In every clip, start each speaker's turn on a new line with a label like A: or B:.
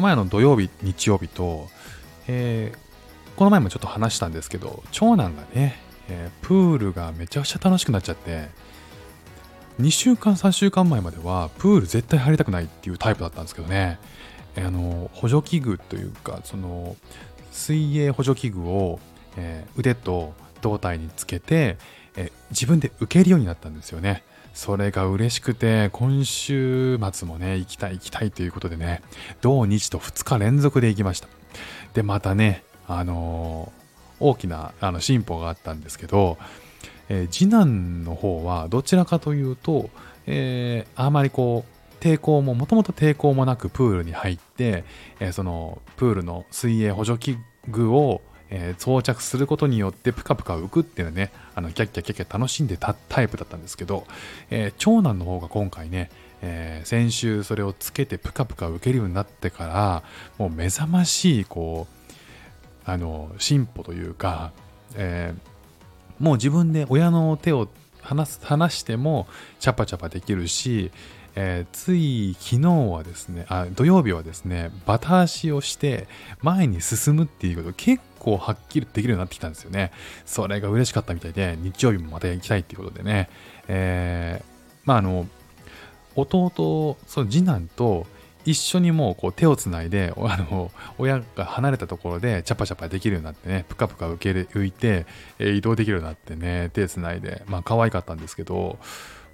A: の前の土曜日、日曜日と、えー、この前もちょっと話したんですけど、長男がね、えー、プールがめちゃくちゃ楽しくなっちゃって、2週間、3週間前までは、プール絶対入りたくないっていうタイプだったんですけどね、えー、あの、補助器具というか、その、水泳補助器具を、えー、腕と胴体につけて、え自分で受けるようになったんですよね。それが嬉しくて、今週末もね、行きたい行きたいということでね、土日と2日連続で行きました。で、またね、あのー、大きなあの進歩があったんですけど、えー、次男の方はどちらかというと、えー、あまりこう、抵抗も、もともと抵抗もなくプールに入って、えそのプールの水泳補助器具をえー、装着することによってプカプカ浮くっていうのね、あのキャッキャキャッキャ楽しんでたタイプだったんですけど、えー、長男の方が今回ね、えー、先週それをつけてプカプカ浮けるようになってから、もう目覚ましい、こう、あの、進歩というか、えもう自分で親の手を離す離してもチャパチャパできるし、えー、つい昨日はですねあ、土曜日はですね、バタ足をして前に進むっていうこと結構はっきりできるようになってきたんですよね。それが嬉しかったみたいで、日曜日もまた行きたいっていうことでね、えー、まああの、弟、その次男と一緒にもうこう手をつないで、あの、親が離れたところでチャパチャパできるようになってね、ぷかぷか受け浮いて、えー、移動できるようになってね、手つないで、まあ可愛かったんですけど、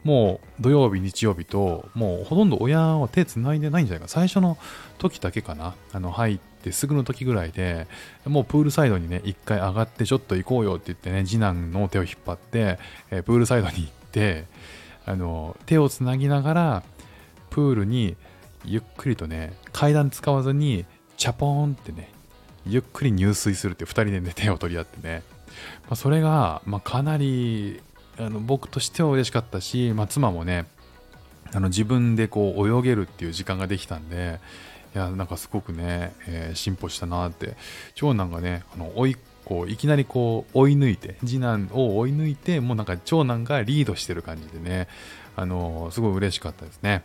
A: もう土曜日、日曜日と、もうほとんど親は手つないでないんじゃないか。最初の時だけかな。あの、入ってすぐの時ぐらいで、もうプールサイドにね、一回上がってちょっと行こうよって言ってね、次男の手を引っ張って、えー、プールサイドに行って、あの、手をつなぎながら、プールにゆっくりとね、階段使わずに、チャポーンってね、ゆっくり入水するって2人でね、手を取り合ってね、まあ、それが、まあ、かなりあの僕としては嬉しかったし、まあ、妻もねあの自分でこう泳げるっていう時間ができたんでいやなんかすごくね、えー、進歩したなって。長男がねあの追いこういきなりこう追い抜いて次男を追い抜いてもうなんか長男がリードしてる感じでねあのー、すごい嬉しかったですね。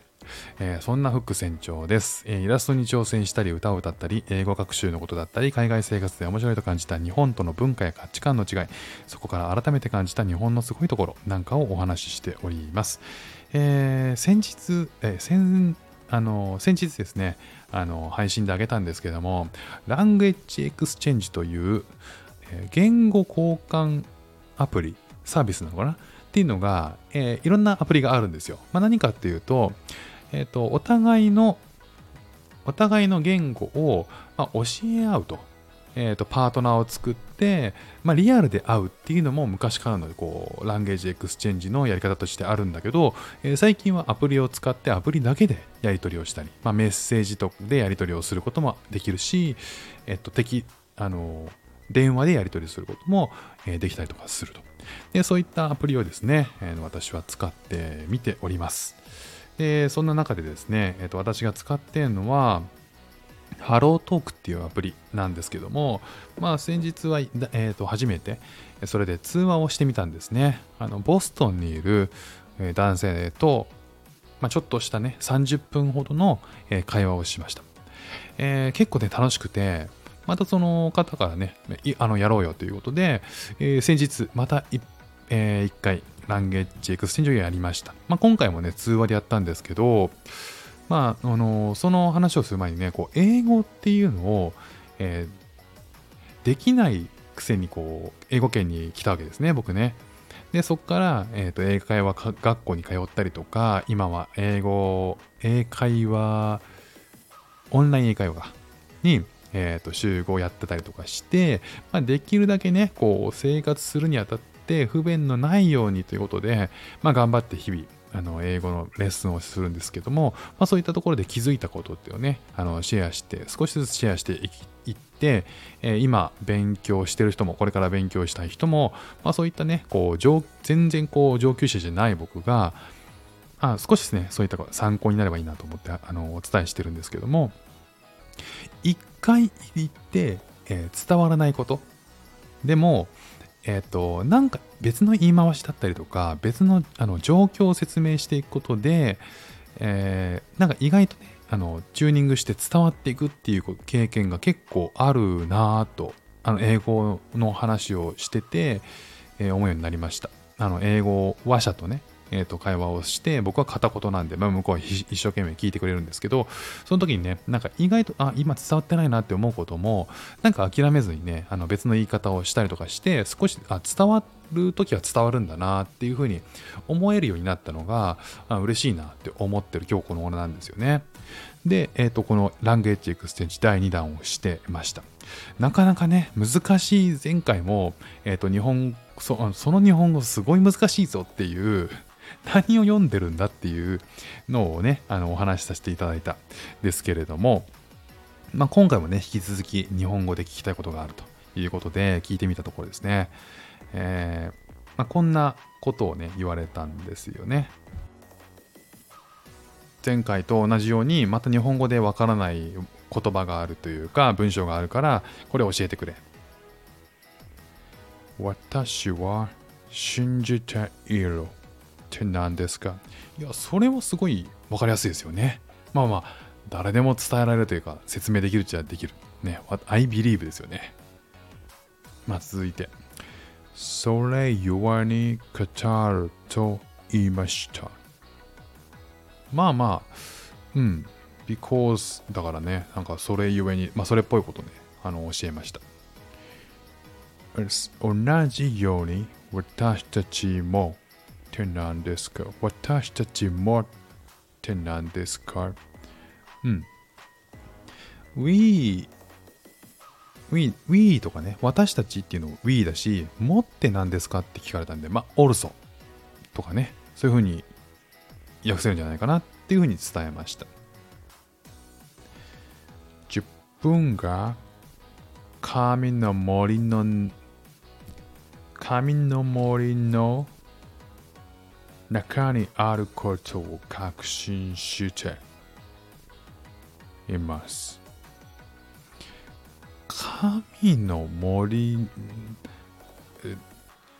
A: えー、そんなフック船長です、えー、イラストに挑戦したり歌を歌ったり英語学習のことだったり海外生活で面白いと感じた日本との文化や価値観の違いそこから改めて感じた日本のすごいところなんかをお話ししております、えー、先日、え先あの先日ですねあの配信であげたんですけども language exchange という、え言語交換アプリサービスなのかな？っていうのが、えー、いろんなアプリがあるんですよ。まあ、何かっていうと、えっ、ー、と、お互いの、お互いの言語を、まあ、教え合うと。えっ、ー、と、パートナーを作って、まあ、リアルで会うっていうのも昔からの、こう、 language exchange のやり方としてあるんだけど、えー、最近はアプリを使ってアプリだけでやり取りをしたり、まあ、メッセージとでやり取りをすることもできるし、えっ、と、敵、あの、電話でやり取りすることも、えできたりとかすると。で、そういったアプリをですね、え私は使ってみております。で、そんな中でですね、えー、と私が使っているのは、ハロートークっていうアプリなんですけども、まあ先日は、えー、と初めてそれで通話をしてみたんですね。あのボストンにいる男性と、まあ、ちょっとしたね、30分ほどの会話をしました。えー、結構ね、楽しくて、またその方からね、あのやろうよということで、えー、先日また1、えー、回ランゲッジエクステンジをやりました。まあ、今回もね、通話でやったんですけど、まあ、あのその話をする前にね、こう英語っていうのを、えー、できないくせにこう、英語圏に来たわけですね、僕ね。で、そこから、えーと、英会話学校に通ったりとか、今は英語、英会話、オンライン英会話に、えーと、集合やってたりとかして、まあ、できるだけね、こう生活するにあたって不便のないようにということで、まあ、頑張って日々、あの英語のレッスンをするんですけども、まあ、そういったところで気づいたことっていうのをね、あのシェアして、少しずつシェアしていって、え、今勉強してる人も、これから勉強したい人も、まあ、そういったね、こう全然こう上級者じゃない僕が、あ少しですね、そういった参考になればいいなと思ってあのお伝えしてるんですけども、一回言って、えー、伝わらないこと。でも、えっ、ー、と、なんか別の言い回しだったりとか、別のあの状況を説明していくことで、えー、なんか意外とね、あのチューニングして伝わっていくっていう経験が結構あるなぁとあの英語の話をしてて、えー、思うようになりました。あの英語話者とねえー、と会話をして僕は片言なんで、まあ、向こうは一生懸命聞いてくれるんですけどその時にねなんか意外とあ今伝わってないなって思うこともなんか諦めずにねあの別の言い方をしたりとかして少しあ伝わる時は伝わるんだなっていうふうに思えるようになったのがあ嬉しいなって思ってる今日この頃なんですよね。で、えっ、ー、と、この language exchange 第2弾をしてました。なかなかね、難しい前回も、えっ、ー、と、日本そ、その日本語すごい難しいぞっていう何を読んでるんだっていうのをね、あのお話しさせていただいたですけれども、まあ、今回もね、引き続き日本語で聞きたいことがあるということで聞いてみたところですね。えーまあ、こんなことをね、言われたんですよね。前回と同じようにまた日本語でわからない言葉があるというか文章があるからこれ教えてくれ。私は信じている。って何ですか？いや、それはすごい分かりやすいですよね。まあまあ、誰でも伝えられるというか、説明できるっちゃできる。ね、I believe ですよね。まあ続いて。それゆわに語ると言いました。まあまあ、うん。because だからね、なんかそれゆえに、まあそれっぽいことね、あの教えました。同じように私たちもって何ですか？私たちもって何ですか？うん。we we, we とかね、私たちっていうの we だし、もって何ですかって聞かれたんで、まあ、also とかね、そういうふうに訳せるんじゃないかなっていうふうに伝えました。10分が神の森の神の森の中にあることを確信しています。神の森、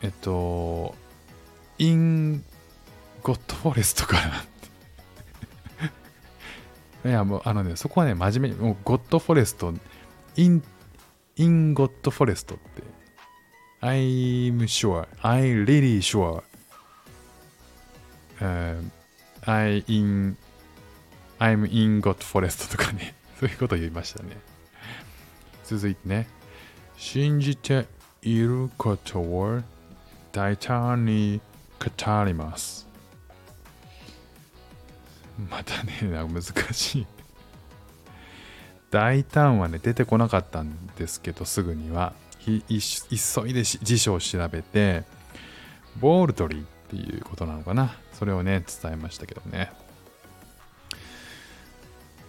A: えっと、 in God forest かな。いや、もう、あのね、そこはね、真面目に、もう、 God forest、in、in God forest って、I'm sure, I'm really sure uh, I in I'm in God Forest とかね、そういうことを言いましたね。続いてね、信じていることを大胆に語ります。またね、難しい。大胆はね、出てこなかったんですけど、すぐには。急いで辞書を調べて、ボールドリーっていうことなのかな。それをね、伝えましたけどね。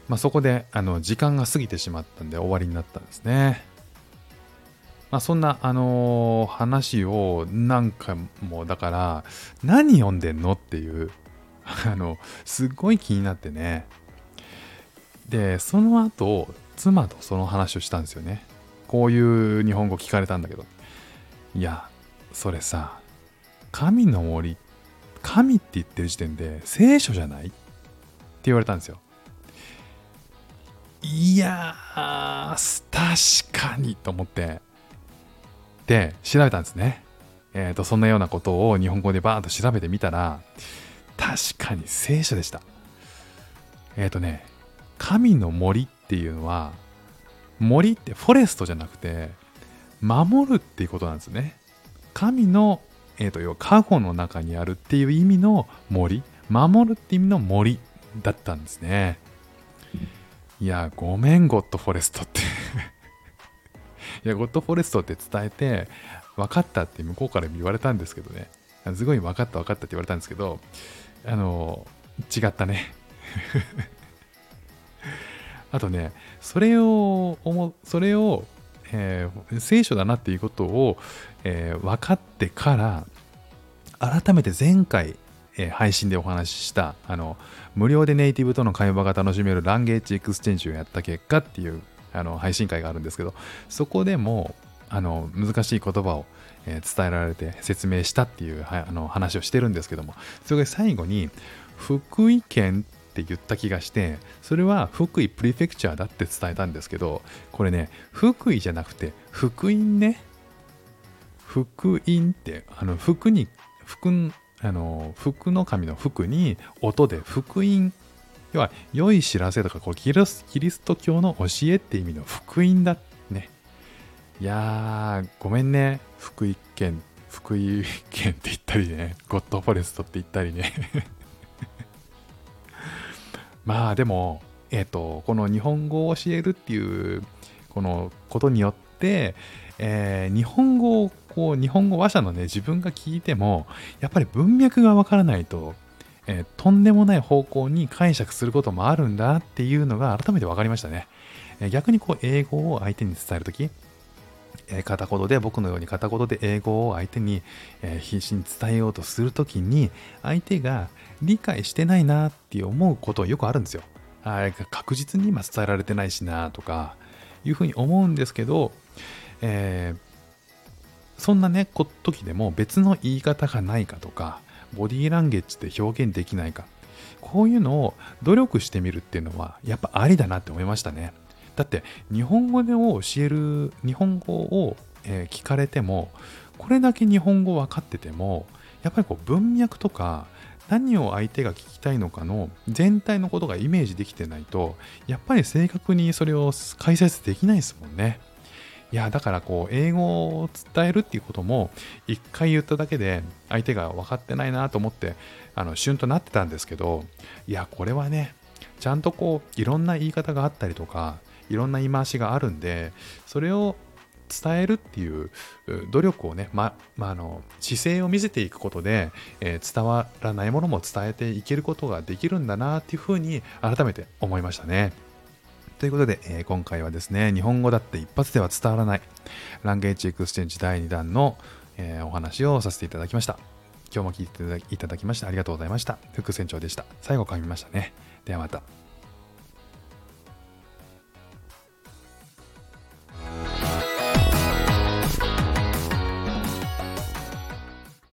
A: まあ、そこであの時間が過ぎてしまったんで終わりになったんですね。まあ、そんな、あの、話を何回もだから何読んでんのっていう あのすっごい気になってねでその後妻とその話をしたんですよねこういう日本語聞かれたんだけどいやそれさ神の森神って言ってる時点で聖書じゃない？って言われたんですよ。いやー、確かにと思って、で、調べたんですね。えっ、ー、と、そんなようなことを日本語でバーッと調べてみたら、確かに聖書でした。えっ、ー、とね、神の森っていうのは、森ってフォレストじゃなくて、守るっていうことなんですね。神のえーと、要は過去の中にあるっていう意味の森。守るって意味の森だったんですね。いやごめんゴッドフォレストって。いやゴッドフォレストって伝えて分かったって向こうから言われたんですけどね。すごい分かった分かったって言われたんですけどあの違ったね。あとねそれをそれをえー、聖書だなっていうことを、えー、分かってから改めて前回、えー、配信でお話ししたあの無料でネイティブとの会話が楽しめる language exchange をやった結果っていうあの配信会があるんですけどそこでもあの難しい言葉を、え、伝えられて説明したっていうあの話をしてるんですけどもそれが最後に福井県って言った気がしてそれは福井プリフェクチャーだって伝えたんですけどこれね福井じゃなくて福音ね福音ってあの福に福あの福の神の福に音で福音要は良い知らせとかこうキリスキリスト教の教えって意味の福音だね。いやーごめんね。福井県福井県って言ったりね。ゴッドフォレストって言ったりね。まあでもえっ、ー、とこの日本語を教えるっていうこのことによって、えー、日本語をこう日本語話者のね自分が聞いてもやっぱり文脈がわからないと、えー、とんでもない方向に解釈することもあるんだっていうのが改めて分かりましたね、え、逆にこう英語を相手に伝えるとき、片言で僕のように片言で英語を相手に、必死に伝えようとするときに相手が理解してないなって思うことはよくあるんですよ。あ確実に今伝えられてないしなとかいうふうに思うんですけど、えー、そんなね時でも別の言い方がないかとかボディーランゲージで表現できないかこういうのを努力してみるっていうのはやっぱありだなって思いましたね。だって日本語でを教える日本語を、え聞かれてもこれだけ日本語分かっててもやっぱりこう文脈とか何を相手が聞きたいのかの全体のことがイメージできてないとやっぱり正確にそれを解説できないですもんね。いやだからこう英語を伝えるっていうことも一回言っただけで相手が分かってないなと思ってあの旬となってたんですけどいやこれはねちゃんとこういろんな言い方があったりとかいろんな言い回しがあるんでそれを伝えるっていう努力をね、ま、まあ、の姿勢を見せていくことで、えー、伝わらないものも伝えていけることができるんだなっていうふうに改めて思いましたね。ということで、えー、今回はですね、日本語だって一発では伝わらない language exchange 第2弾の、えー、お話をさせていただきました。今日も聞いていただきましてありがとうございました。副船長でした。最後噛みましたね。ではまた。